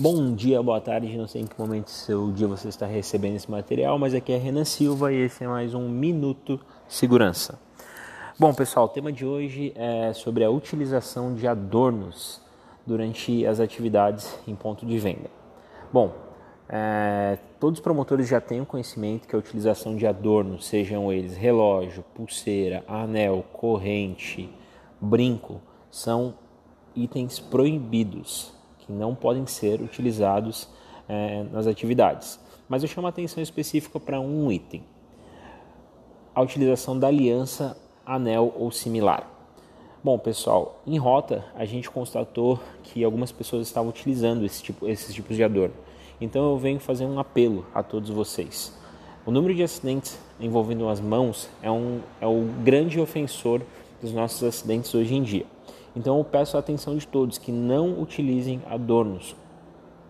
Bom dia, boa tarde, não sei em que momento do seu dia você está recebendo esse material, mas aqui é Renan Silva e esse é mais um Minuto Segurança. Bom, pessoal, o tema de hoje é sobre a utilização de adornos durante as atividades em ponto de venda. Bom, é, todos os promotores já têm o conhecimento que a utilização de adornos, sejam eles relógio, pulseira, anel, corrente, brinco, são itens proibidos que não podem ser utilizados é, nas atividades. Mas eu chamo a atenção específica para um item: a utilização da aliança, anel ou similar. Bom, pessoal, em rota a gente constatou que algumas pessoas estavam utilizando esse tipo, esses tipos de adorno. Então eu venho fazer um apelo a todos vocês. O número de acidentes envolvendo as mãos é, um, é o grande ofensor dos nossos acidentes hoje em dia. Então eu peço a atenção de todos que não utilizem adornos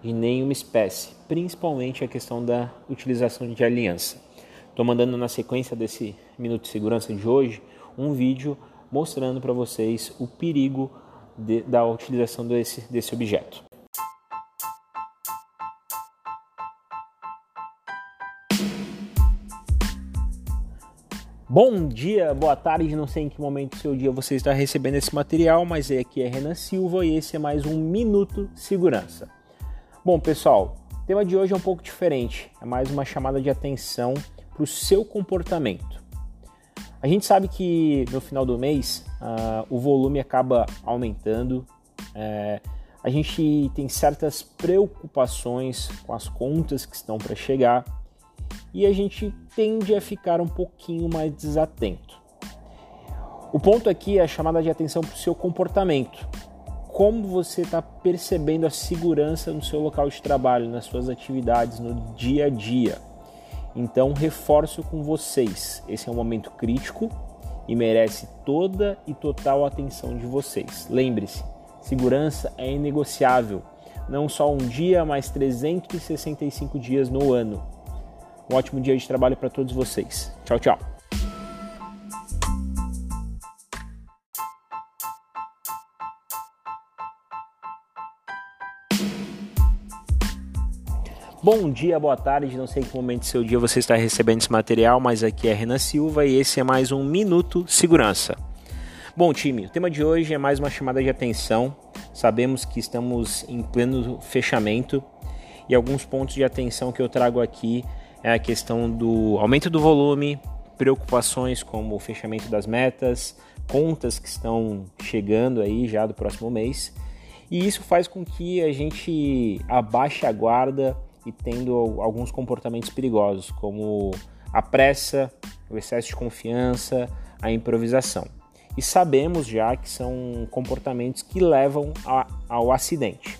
de nenhuma espécie, principalmente a questão da utilização de aliança. Estou mandando na sequência desse minuto de segurança de hoje um vídeo mostrando para vocês o perigo de, da utilização desse, desse objeto. Bom dia, boa tarde, não sei em que momento do seu dia você está recebendo esse material, mas aqui é Renan Silva e esse é mais um Minuto Segurança. Bom, pessoal, o tema de hoje é um pouco diferente, é mais uma chamada de atenção para o seu comportamento. A gente sabe que no final do mês uh, o volume acaba aumentando, é, a gente tem certas preocupações com as contas que estão para chegar e a gente tende a ficar um pouquinho mais desatento. O ponto aqui é a chamada de atenção para o seu comportamento. Como você está percebendo a segurança no seu local de trabalho, nas suas atividades, no dia a dia. Então, reforço com vocês: esse é um momento crítico e merece toda e total atenção de vocês. Lembre-se, segurança é inegociável, não só um dia, mas 365 dias no ano. Um ótimo dia de trabalho para todos vocês. Tchau, tchau. Bom dia, boa tarde, não sei em que momento do seu dia você está recebendo esse material, mas aqui é Renan Silva e esse é mais um Minuto Segurança. Bom, time, o tema de hoje é mais uma chamada de atenção. Sabemos que estamos em pleno fechamento e alguns pontos de atenção que eu trago aqui é a questão do aumento do volume, preocupações como o fechamento das metas, contas que estão chegando aí já do próximo mês. E isso faz com que a gente abaixe a guarda e tendo alguns comportamentos perigosos, como a pressa, o excesso de confiança, a improvisação. E sabemos já que são comportamentos que levam a, ao acidente.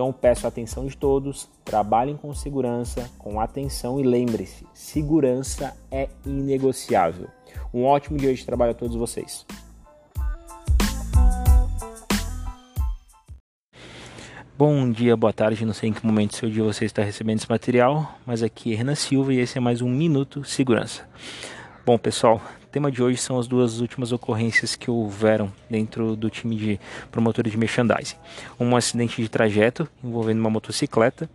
Então peço a atenção de todos, trabalhem com segurança, com atenção e lembre-se, segurança é inegociável. Um ótimo dia de trabalho a todos vocês. Bom dia, boa tarde, não sei em que momento do seu dia você está recebendo esse material, mas aqui é Renan Silva e esse é mais um Minuto Segurança. Bom, pessoal, tema de hoje são as duas últimas ocorrências que houveram dentro do time de promotores de merchandising. Um acidente de trajeto envolvendo uma motocicleta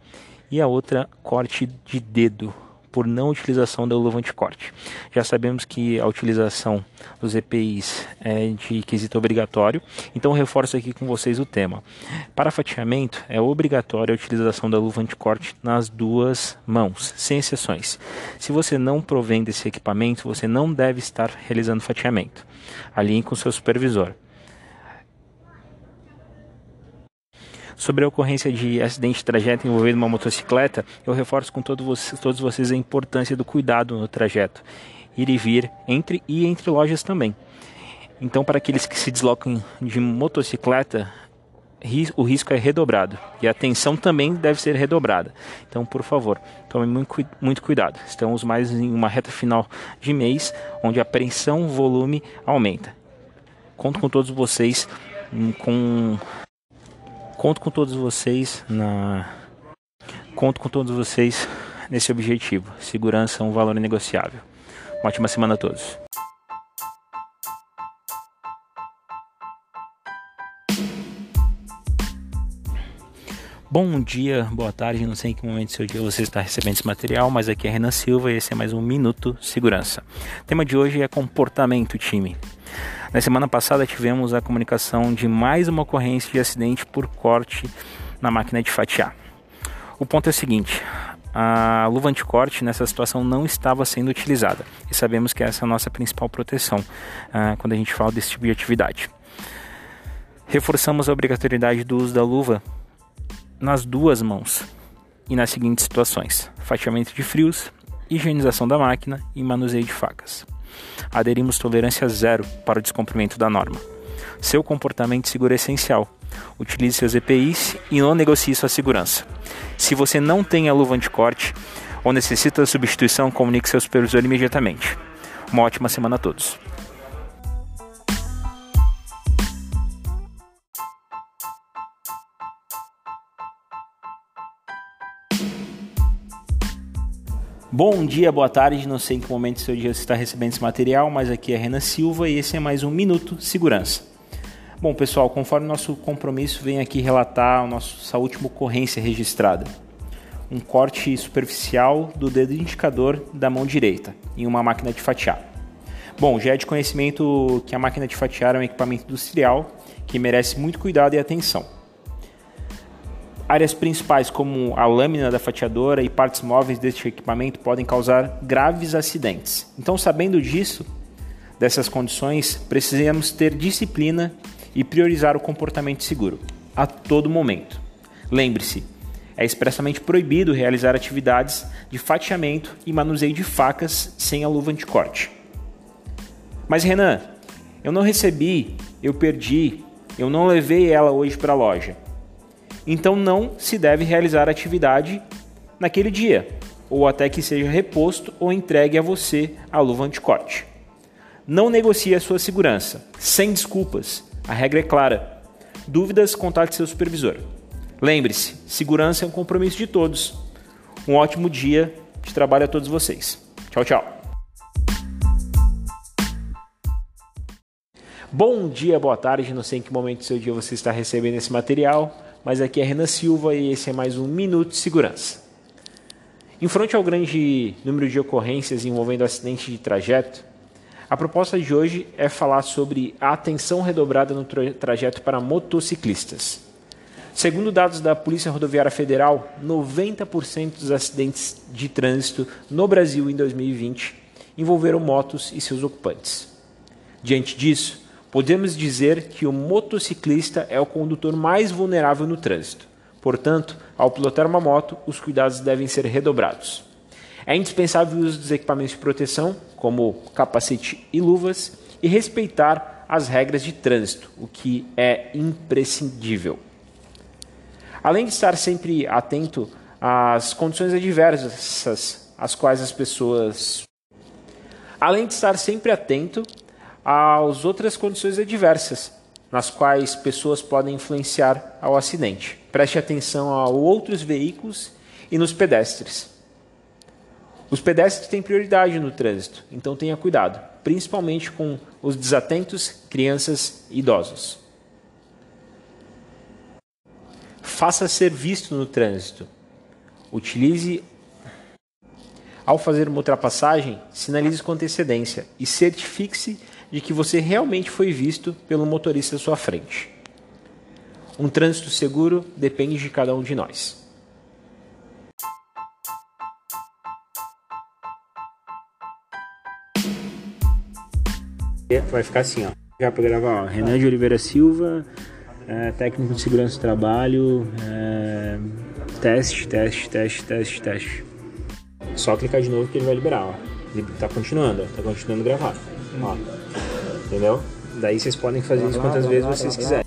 e a outra corte de dedo por não utilização da luva anticorte. Já sabemos que a utilização dos EPIs é de quesito obrigatório, então reforço aqui com vocês o tema. Para fatiamento, é obrigatória a utilização da luva anticorte nas duas mãos, sem exceções. Se você não provém desse equipamento, você não deve estar realizando fatiamento. Alinhe com seu supervisor. Sobre a ocorrência de acidente de trajeto envolvendo uma motocicleta, eu reforço com todo vocês, todos vocês a importância do cuidado no trajeto, ir e vir entre e entre lojas também. Então, para aqueles que se deslocam de motocicleta, o risco é redobrado e a atenção também deve ser redobrada. Então, por favor, tome muito, muito cuidado. Estamos mais em uma reta final de mês onde a pressão volume aumenta. Conto com todos vocês hum, com Conto com todos vocês na conto com todos vocês nesse objetivo. Segurança é um valor negociável. Uma ótima semana a todos. Bom dia, boa tarde, não sei em que momento do seu dia você está recebendo esse material, mas aqui é Renan Silva e esse é mais um Minuto Segurança. O tema de hoje é comportamento time. Na semana passada tivemos a comunicação de mais uma ocorrência de acidente por corte na máquina de fatiar. O ponto é o seguinte: a luva anticorte nessa situação não estava sendo utilizada e sabemos que essa é a nossa principal proteção uh, quando a gente fala desse tipo de atividade. Reforçamos a obrigatoriedade do uso da luva nas duas mãos e nas seguintes situações: fatiamento de frios, higienização da máquina e manuseio de facas. Aderimos tolerância zero para o descumprimento da norma. Seu comportamento seguro é essencial. Utilize seus EPIs e não negocie sua segurança. Se você não tem a luva anticorte ou necessita da substituição, comunique seu supervisor imediatamente. Uma ótima semana a todos. Bom dia, boa tarde, não sei em que momento seu dia você está recebendo esse material, mas aqui é Renan Silva e esse é mais um Minuto Segurança. Bom, pessoal, conforme nosso compromisso, vem aqui relatar a nossa última ocorrência registrada. Um corte superficial do dedo indicador da mão direita em uma máquina de fatiar. Bom, já é de conhecimento que a máquina de fatiar é um equipamento industrial que merece muito cuidado e atenção. Áreas principais como a lâmina da fatiadora e partes móveis deste equipamento podem causar graves acidentes. Então, sabendo disso, dessas condições, precisamos ter disciplina e priorizar o comportamento seguro a todo momento. Lembre-se, é expressamente proibido realizar atividades de fatiamento e manuseio de facas sem a luva anticorte. Mas Renan, eu não recebi, eu perdi, eu não levei ela hoje para a loja. Então não se deve realizar atividade naquele dia, ou até que seja reposto ou entregue a você a luva anticorte. Não negocie a sua segurança, sem desculpas. A regra é clara. Dúvidas, contate seu supervisor. Lembre-se, segurança é um compromisso de todos. Um ótimo dia de trabalho a todos vocês. Tchau, tchau. Bom dia, boa tarde. Não sei em que momento do seu dia você está recebendo esse material mas aqui é Renan Silva e esse é mais um Minuto de Segurança. Em frente ao grande número de ocorrências envolvendo acidente de trajeto, a proposta de hoje é falar sobre a atenção redobrada no trajeto para motociclistas. Segundo dados da Polícia Rodoviária Federal, 90% dos acidentes de trânsito no Brasil em 2020 envolveram motos e seus ocupantes. Diante disso, Podemos dizer que o motociclista é o condutor mais vulnerável no trânsito. Portanto, ao pilotar uma moto, os cuidados devem ser redobrados. É indispensável o uso dos equipamentos de proteção, como capacete e luvas, e respeitar as regras de trânsito, o que é imprescindível. Além de estar sempre atento às condições adversas às quais as pessoas. Além de estar sempre atento às outras condições adversas, nas quais pessoas podem influenciar ao acidente. Preste atenção a outros veículos e nos pedestres. Os pedestres têm prioridade no trânsito, então tenha cuidado, principalmente com os desatentos, crianças e idosos. Faça ser visto no trânsito. Utilize ao fazer uma ultrapassagem, sinalize com antecedência e certifique-se de que você realmente foi visto pelo motorista à sua frente. Um trânsito seguro depende de cada um de nós. Vai ficar assim, ó. Já para gravar, ó. Renan de Oliveira Silva, é, técnico de segurança do trabalho, é, teste, teste, teste, teste, teste. Só clicar de novo que ele vai liberar, ó. Ele tá continuando. Tá continuando gravado. Ó. Entendeu? Daí vocês podem fazer isso quantas vezes vocês quiserem.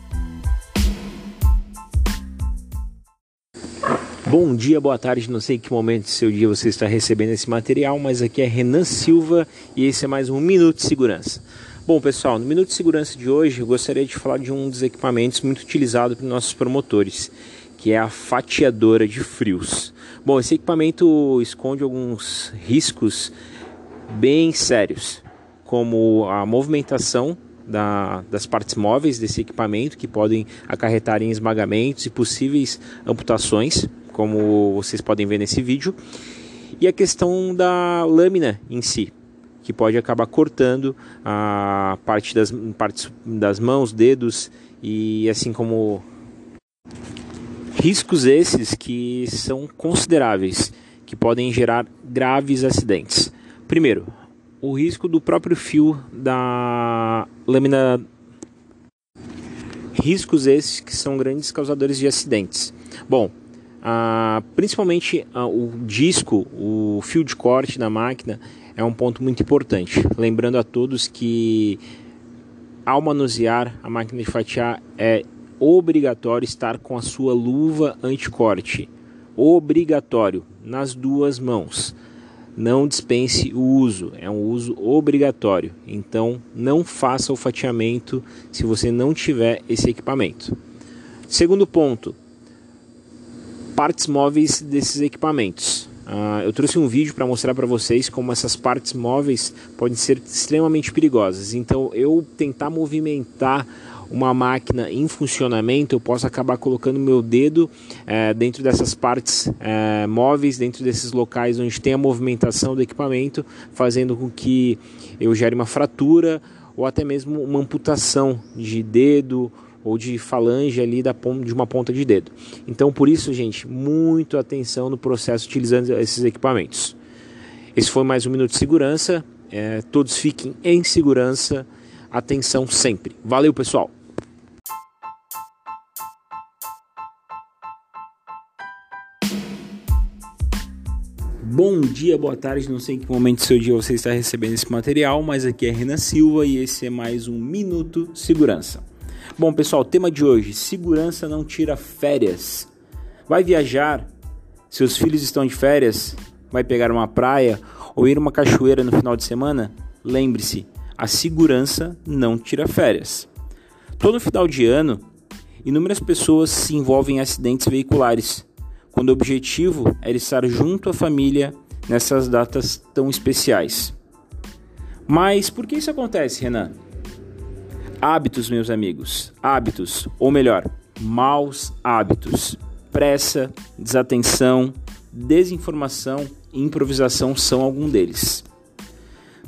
Bom dia, boa tarde, não sei em que momento do seu dia você está recebendo esse material, mas aqui é Renan Silva e esse é mais um Minuto de Segurança. Bom, pessoal, no Minuto de Segurança de hoje eu gostaria de falar de um dos equipamentos muito utilizado por nossos promotores, que é a fatiadora de frios. Bom, esse equipamento esconde alguns riscos bem sérios como a movimentação da, das partes móveis desse equipamento que podem acarretar em esmagamentos e possíveis amputações, como vocês podem ver nesse vídeo, e a questão da lâmina em si, que pode acabar cortando a parte das partes das mãos, dedos e assim como riscos esses que são consideráveis, que podem gerar graves acidentes. Primeiro, o risco do próprio fio da lâmina. Riscos esses que são grandes causadores de acidentes. Bom, ah, principalmente ah, o disco, o fio de corte da máquina é um ponto muito importante. Lembrando a todos que ao manusear a máquina de fatiar é obrigatório estar com a sua luva anticorte. Obrigatório nas duas mãos. Não dispense o uso, é um uso obrigatório. Então não faça o fatiamento se você não tiver esse equipamento. Segundo ponto, partes móveis desses equipamentos. Uh, eu trouxe um vídeo para mostrar para vocês como essas partes móveis podem ser extremamente perigosas. Então, eu tentar movimentar uma máquina em funcionamento, eu posso acabar colocando meu dedo é, dentro dessas partes é, móveis, dentro desses locais onde tem a movimentação do equipamento, fazendo com que eu gere uma fratura ou até mesmo uma amputação de dedo ou de falange ali da de uma ponta de dedo. Então, por isso, gente, muito atenção no processo utilizando esses equipamentos. Esse foi mais um minuto de segurança. É, todos fiquem em segurança. Atenção sempre. Valeu, pessoal. Bom dia, boa tarde, não sei em que momento do seu dia você está recebendo esse material, mas aqui é Renan Silva e esse é mais um Minuto Segurança. Bom, pessoal, tema de hoje: segurança não tira férias. Vai viajar? Seus filhos estão de férias? Vai pegar uma praia ou ir uma cachoeira no final de semana? Lembre-se, a segurança não tira férias. Todo final de ano, inúmeras pessoas se envolvem em acidentes veiculares, quando o objetivo é estar junto à família nessas datas tão especiais. Mas por que isso acontece, Renan? Hábitos, meus amigos, hábitos, ou melhor, maus hábitos. Pressa, desatenção, desinformação e improvisação são algum deles.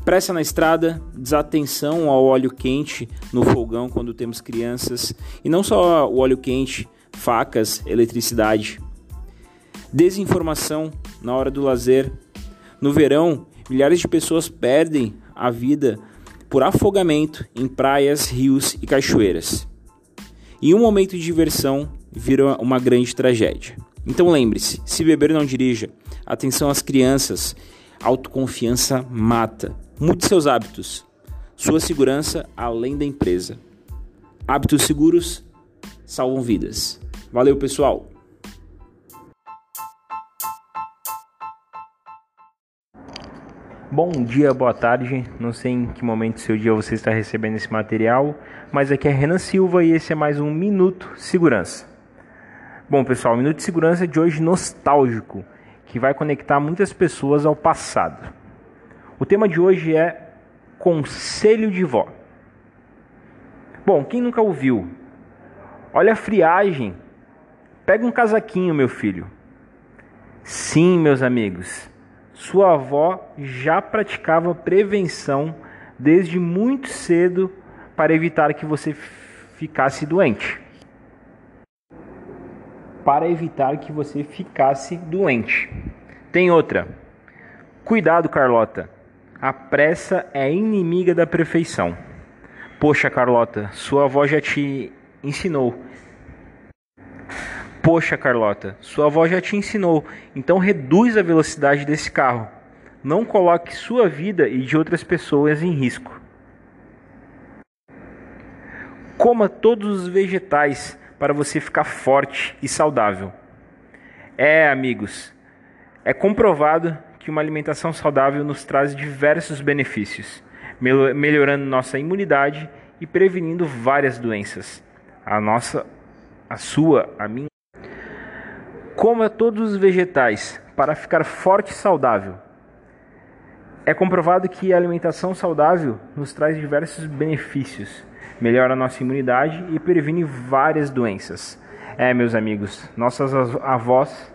Pressa na estrada, desatenção ao óleo quente no fogão quando temos crianças, e não só o óleo quente, facas, eletricidade. Desinformação na hora do lazer. No verão, milhares de pessoas perdem a vida por afogamento em praias, rios e cachoeiras. E um momento de diversão vira uma grande tragédia. Então lembre-se: se beber, não dirija. Atenção às crianças. Autoconfiança mata. Mude seus hábitos. Sua segurança além da empresa. Hábitos seguros salvam vidas. Valeu, pessoal! Bom dia, boa tarde. Não sei em que momento do seu dia você está recebendo esse material, mas aqui é Renan Silva e esse é mais um Minuto Segurança. Bom, pessoal, o Minuto de Segurança de hoje nostálgico, que vai conectar muitas pessoas ao passado. O tema de hoje é Conselho de Vó. Bom, quem nunca ouviu? Olha a friagem. Pega um casaquinho, meu filho. Sim, meus amigos sua avó já praticava prevenção desde muito cedo para evitar que você ficasse doente. Para evitar que você ficasse doente. Tem outra. Cuidado, Carlota. A pressa é inimiga da perfeição. Poxa, Carlota, sua avó já te ensinou Poxa, Carlota, sua avó já te ensinou, então reduz a velocidade desse carro. Não coloque sua vida e de outras pessoas em risco. Coma todos os vegetais para você ficar forte e saudável. É, amigos, é comprovado que uma alimentação saudável nos traz diversos benefícios, melhorando nossa imunidade e prevenindo várias doenças. A nossa, a sua, a minha Coma todos os vegetais para ficar forte e saudável. É comprovado que a alimentação saudável nos traz diversos benefícios, melhora a nossa imunidade e previne várias doenças. É, meus amigos, nossas avós.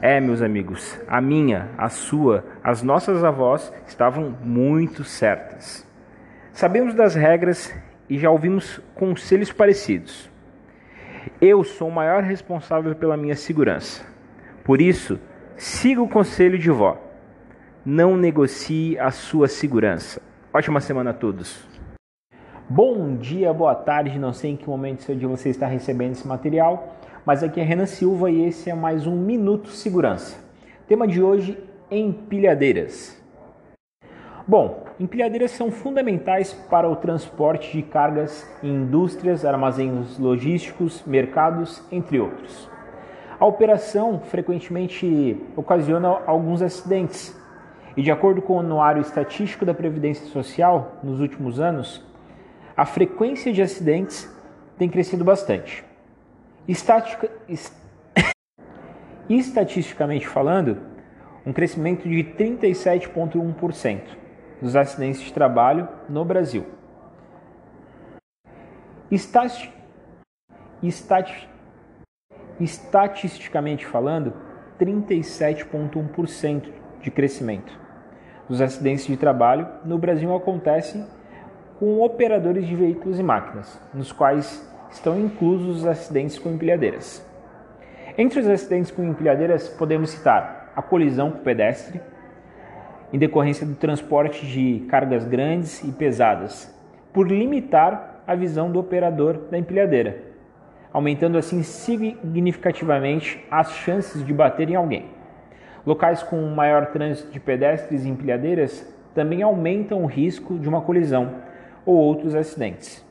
É, meus amigos, a minha, a sua, as nossas avós estavam muito certas. Sabemos das regras e já ouvimos conselhos parecidos. Eu sou o maior responsável pela minha segurança. Por isso, siga o conselho de vó. Não negocie a sua segurança. Ótima semana a todos. Bom dia, boa tarde, não sei em que momento seu dia você está recebendo esse material, mas aqui é Renan Silva e esse é mais um Minuto Segurança. Tema de hoje: empilhadeiras. Bom, empilhadeiras são fundamentais para o transporte de cargas em indústrias, armazéns logísticos, mercados, entre outros. A operação frequentemente ocasiona alguns acidentes, e de acordo com o Anuário Estatístico da Previdência Social, nos últimos anos, a frequência de acidentes tem crescido bastante. Est... Estatisticamente falando, um crescimento de 37,1% dos acidentes de trabalho no Brasil. Estati... Estati... Estatisticamente falando, 37,1% de crescimento dos acidentes de trabalho no Brasil acontecem com operadores de veículos e máquinas, nos quais estão inclusos os acidentes com empilhadeiras. Entre os acidentes com empilhadeiras, podemos citar a colisão com o pedestre, em decorrência do transporte de cargas grandes e pesadas, por limitar a visão do operador da empilhadeira, aumentando assim significativamente as chances de bater em alguém. Locais com maior trânsito de pedestres e empilhadeiras também aumentam o risco de uma colisão, ou outros acidentes.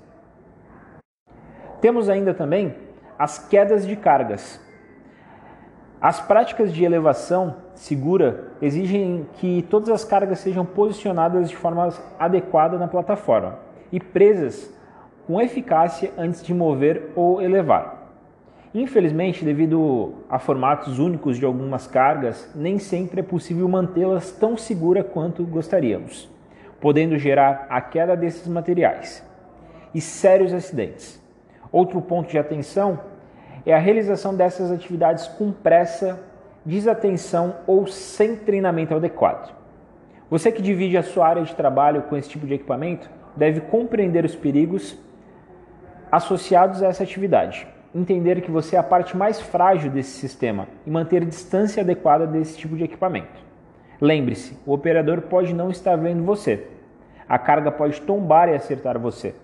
Temos ainda também as quedas de cargas. As práticas de elevação segura exigem que todas as cargas sejam posicionadas de forma adequada na plataforma e presas com eficácia antes de mover ou elevar. Infelizmente, devido a formatos únicos de algumas cargas, nem sempre é possível mantê-las tão segura quanto gostaríamos podendo gerar a queda desses materiais e sérios acidentes. Outro ponto de atenção é a realização dessas atividades com pressa, desatenção ou sem treinamento adequado. Você que divide a sua área de trabalho com esse tipo de equipamento deve compreender os perigos associados a essa atividade, entender que você é a parte mais frágil desse sistema e manter distância adequada desse tipo de equipamento. Lembre-se, o operador pode não estar vendo você. A carga pode tombar e acertar você.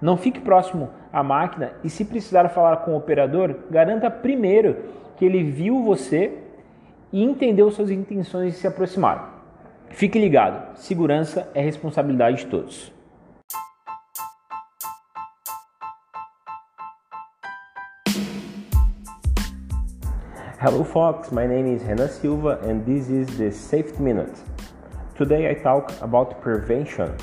Não fique próximo à máquina e, se precisar falar com o operador, garanta primeiro que ele viu você e entendeu suas intenções de se aproximar. Fique ligado, segurança é responsabilidade de todos. Hello folks, my name is Renan Silva and this is the Safety Minute. Today I talk about prevention.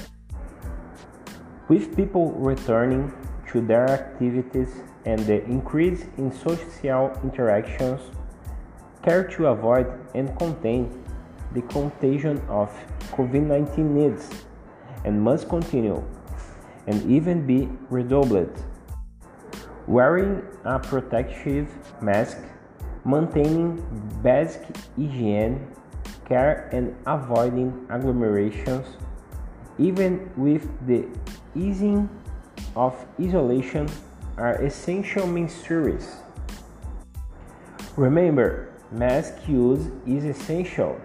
With people returning to their activities and the increase in social interactions, care to avoid and contain the contagion of COVID-19 needs and must continue and even be redoubled. Wearing a protective mask maintaining basic hygiene care and avoiding agglomerations, even with the easing of isolation, are essential measures. Remember, mask use is essential.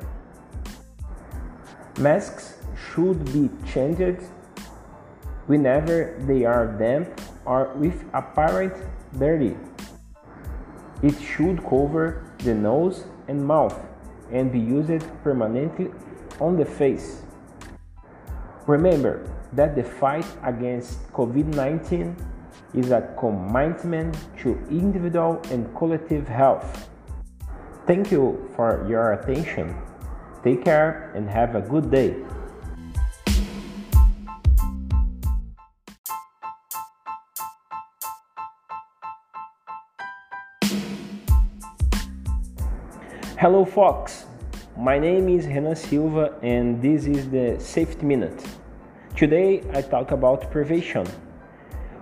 Masks should be changed whenever they are damp or with apparent dirty. It should cover the nose and mouth and be used permanently on the face. Remember that the fight against COVID 19 is a commitment to individual and collective health. Thank you for your attention. Take care and have a good day. Hello, Fox. My name is Renan Silva, and this is the Safety Minute. Today, I talk about prevention.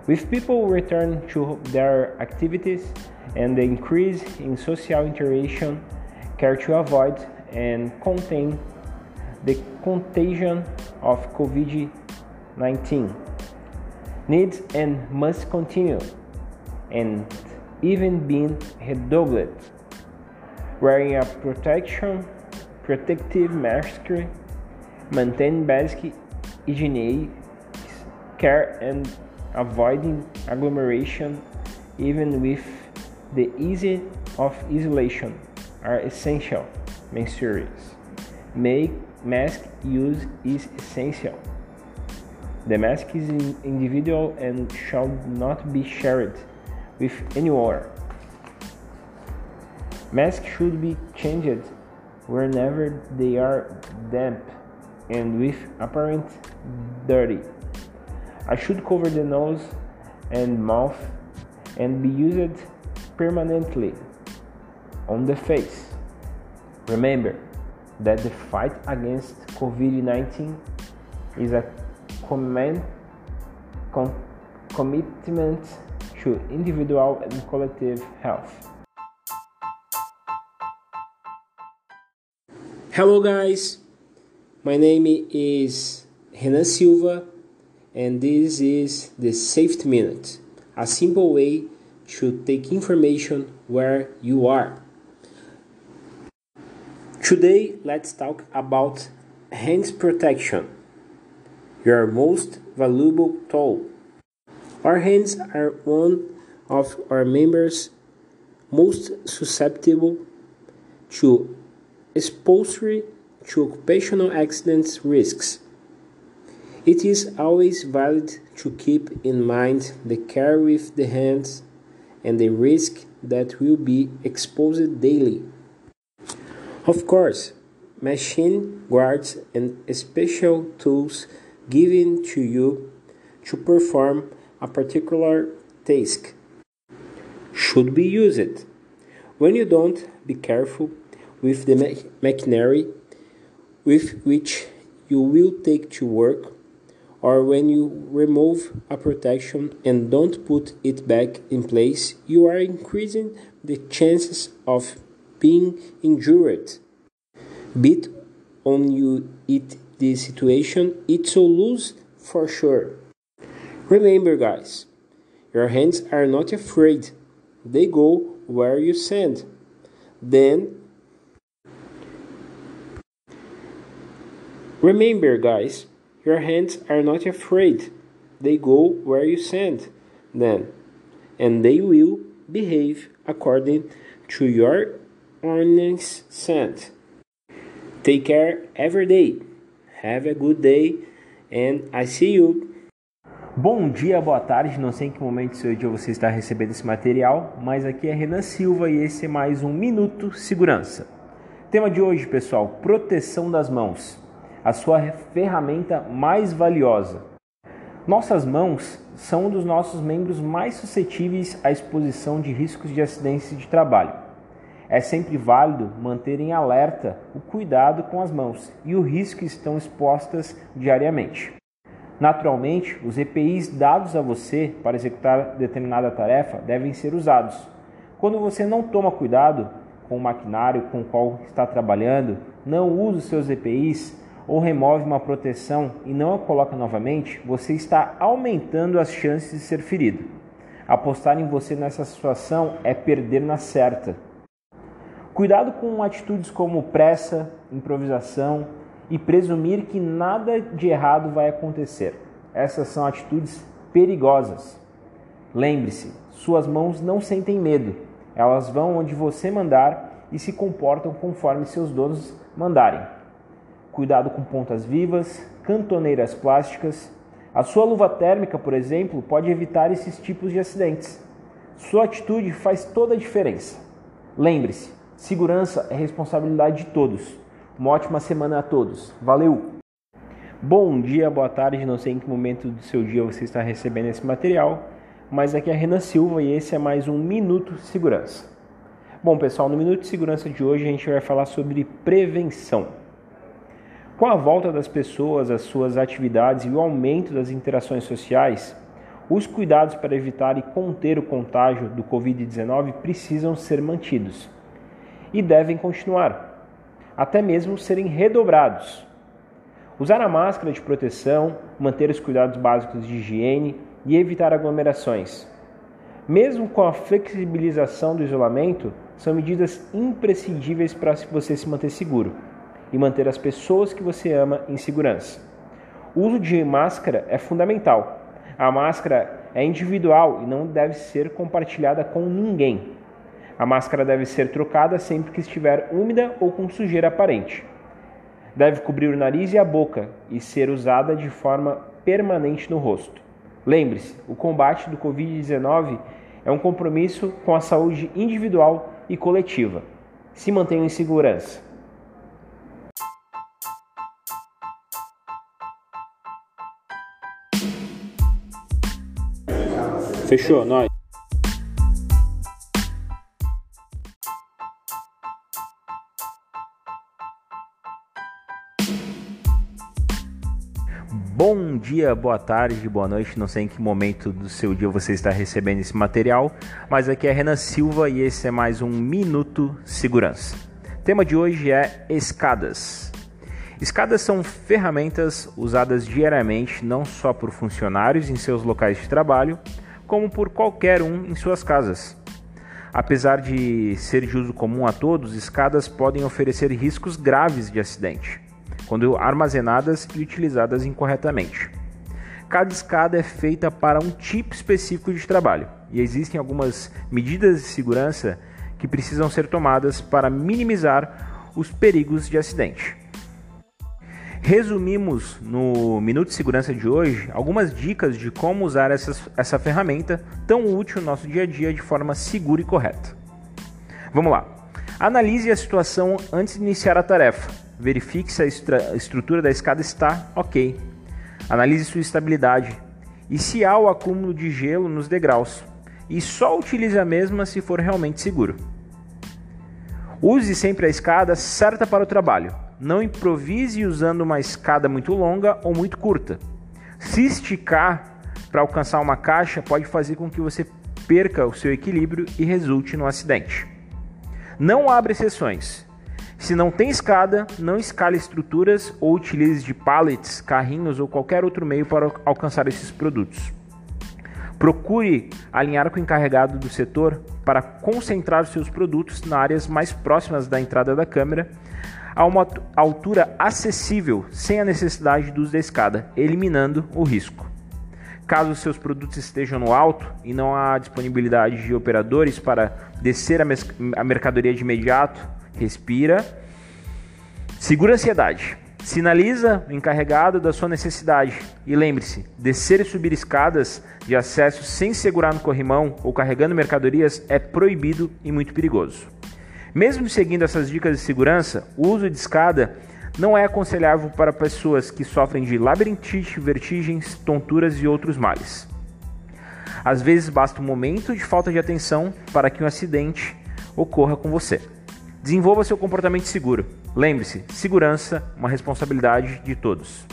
With people return to their activities and the increase in social interaction, care to avoid and contain the contagion of COVID 19 needs and must continue and even being redoubled. Wearing a protection, protective mask, maintain basic hygiene care and avoiding agglomeration even with the ease of isolation are essential measures. Make mask use is essential. The mask is individual and shall not be shared with anyone. Mask should be changed whenever they are damp and with apparent dirty. I should cover the nose and mouth and be used permanently on the face. Remember that the fight against COVID 19 is a command, com, commitment to individual and collective health. Hello, guys. My name is Renan Silva, and this is the Safety Minute a simple way to take information where you are. Today, let's talk about hands protection, your most valuable tool. Our hands are one of our members most susceptible to exposure to occupational accidents risks. It is always valid to keep in mind the care with the hands and the risk that will be exposed daily. Of course, machine guards and special tools given to you to perform a particular task should be used. When you don't, be careful with the machinery with which you will take to work, or when you remove a protection and don't put it back in place, you are increasing the chances of being injured. Bit on you it the situation, it's a lose for sure. Remember, guys, your hands are not afraid, they go where you send. Then Remember, guys, your hands are not afraid. They go where you send them, and they will behave according to your ordinance sent. Take care every day. Have a good day, and I see you. Bom dia, boa tarde, não sei em que momento seu dia você está recebendo esse material, mas aqui é Renan Silva e esse é mais um Minuto Segurança. Tema de hoje, pessoal: proteção das mãos a sua ferramenta mais valiosa. Nossas mãos são um dos nossos membros mais suscetíveis à exposição de riscos de acidentes de trabalho. É sempre válido manter em alerta o cuidado com as mãos e o risco que estão expostas diariamente. Naturalmente, os EPIs dados a você para executar determinada tarefa devem ser usados. Quando você não toma cuidado com o maquinário com o qual está trabalhando, não use os seus EPIs, ou remove uma proteção e não a coloca novamente, você está aumentando as chances de ser ferido. Apostar em você nessa situação é perder na certa. Cuidado com atitudes como pressa, improvisação e presumir que nada de errado vai acontecer. Essas são atitudes perigosas. Lembre-se, suas mãos não sentem medo. Elas vão onde você mandar e se comportam conforme seus donos mandarem cuidado com pontas vivas, cantoneiras plásticas. A sua luva térmica, por exemplo, pode evitar esses tipos de acidentes. Sua atitude faz toda a diferença. Lembre-se, segurança é responsabilidade de todos. Uma ótima semana a todos. Valeu! Bom dia, boa tarde, não sei em que momento do seu dia você está recebendo esse material, mas aqui é a Renan Silva e esse é mais um Minuto Segurança. Bom, pessoal, no Minuto de Segurança de hoje a gente vai falar sobre prevenção. Com a volta das pessoas às suas atividades e o aumento das interações sociais, Os cuidados para evitar e conter o contágio do Covid-19 precisam ser mantidos e devem continuar, até mesmo serem redobrados. Usar a máscara de proteção, manter os cuidados básicos de higiene e evitar aglomerações. Mesmo com a flexibilização do isolamento, são medidas imprescindíveis para você se manter seguro e manter as pessoas que você ama em segurança. O uso de máscara é fundamental a máscara é individual e não deve ser compartilhada com ninguém. A máscara deve ser trocada sempre que estiver úmida ou com sujeira aparente. Deve cobrir o nariz e a boca e ser usada de forma permanente no rosto. Lembre-se, o combate do Covid-19 é um compromisso com a saúde individual e coletiva. Se mantenham em segurança. Fechou, nós. Bom dia, boa tarde, boa noite. Não sei em que momento do seu dia você está recebendo esse material, mas aqui é Renan Silva e esse é mais um Minuto Segurança. O tema de hoje é escadas. Escadas são ferramentas usadas diariamente não só por funcionários em seus locais de trabalho, como por qualquer um em suas casas. Apesar de ser de uso comum a todos, escadas podem oferecer riscos graves de acidente, quando armazenadas e utilizadas incorretamente. Cada escada é feita para um tipo específico de trabalho e existem algumas medidas de segurança que precisam ser tomadas para minimizar os perigos de acidente. Resumimos no Minuto de Segurança de hoje algumas dicas de como usar essas, essa ferramenta tão útil no nosso dia a dia de forma segura e correta. Vamos lá. Analise a situação antes de iniciar a tarefa. Verifique se a estrutura da escada está ok. Analise sua estabilidade e se há o acúmulo de gelo nos degraus. E só utilize a mesma se for realmente seguro. Use sempre a escada certa para o trabalho não improvise usando uma escada muito longa ou muito curta. Se esticar para alcançar uma caixa pode fazer com que você perca o seu equilíbrio e resulte no acidente. Não abre exceções. Se não tem escada, não escale estruturas ou utilize de pallets, carrinhos ou qualquer outro meio para alcançar esses produtos. Procure alinhar com o encarregado do setor para concentrar seus produtos nas áreas mais próximas da entrada da câmera a uma altura acessível sem a necessidade do uso da escada, eliminando o risco. Caso seus produtos estejam no alto e não há disponibilidade de operadores para descer a, mercadoria de imediato, respira. Segura a ansiedade. Sinaliza o encarregado da sua necessidade. E lembre-se: descer e subir escadas de acesso sem segurar no corrimão ou carregando mercadorias é proibido e muito perigoso. Mesmo seguindo essas dicas de segurança, o uso de escada não é aconselhável para pessoas que sofrem de labirintite, vertigens, tonturas e outros males. Às vezes basta um momento de falta de atenção para que um acidente ocorra com você. Desenvolva seu comportamento seguro. Lembre-se, segurança é uma responsabilidade de todos.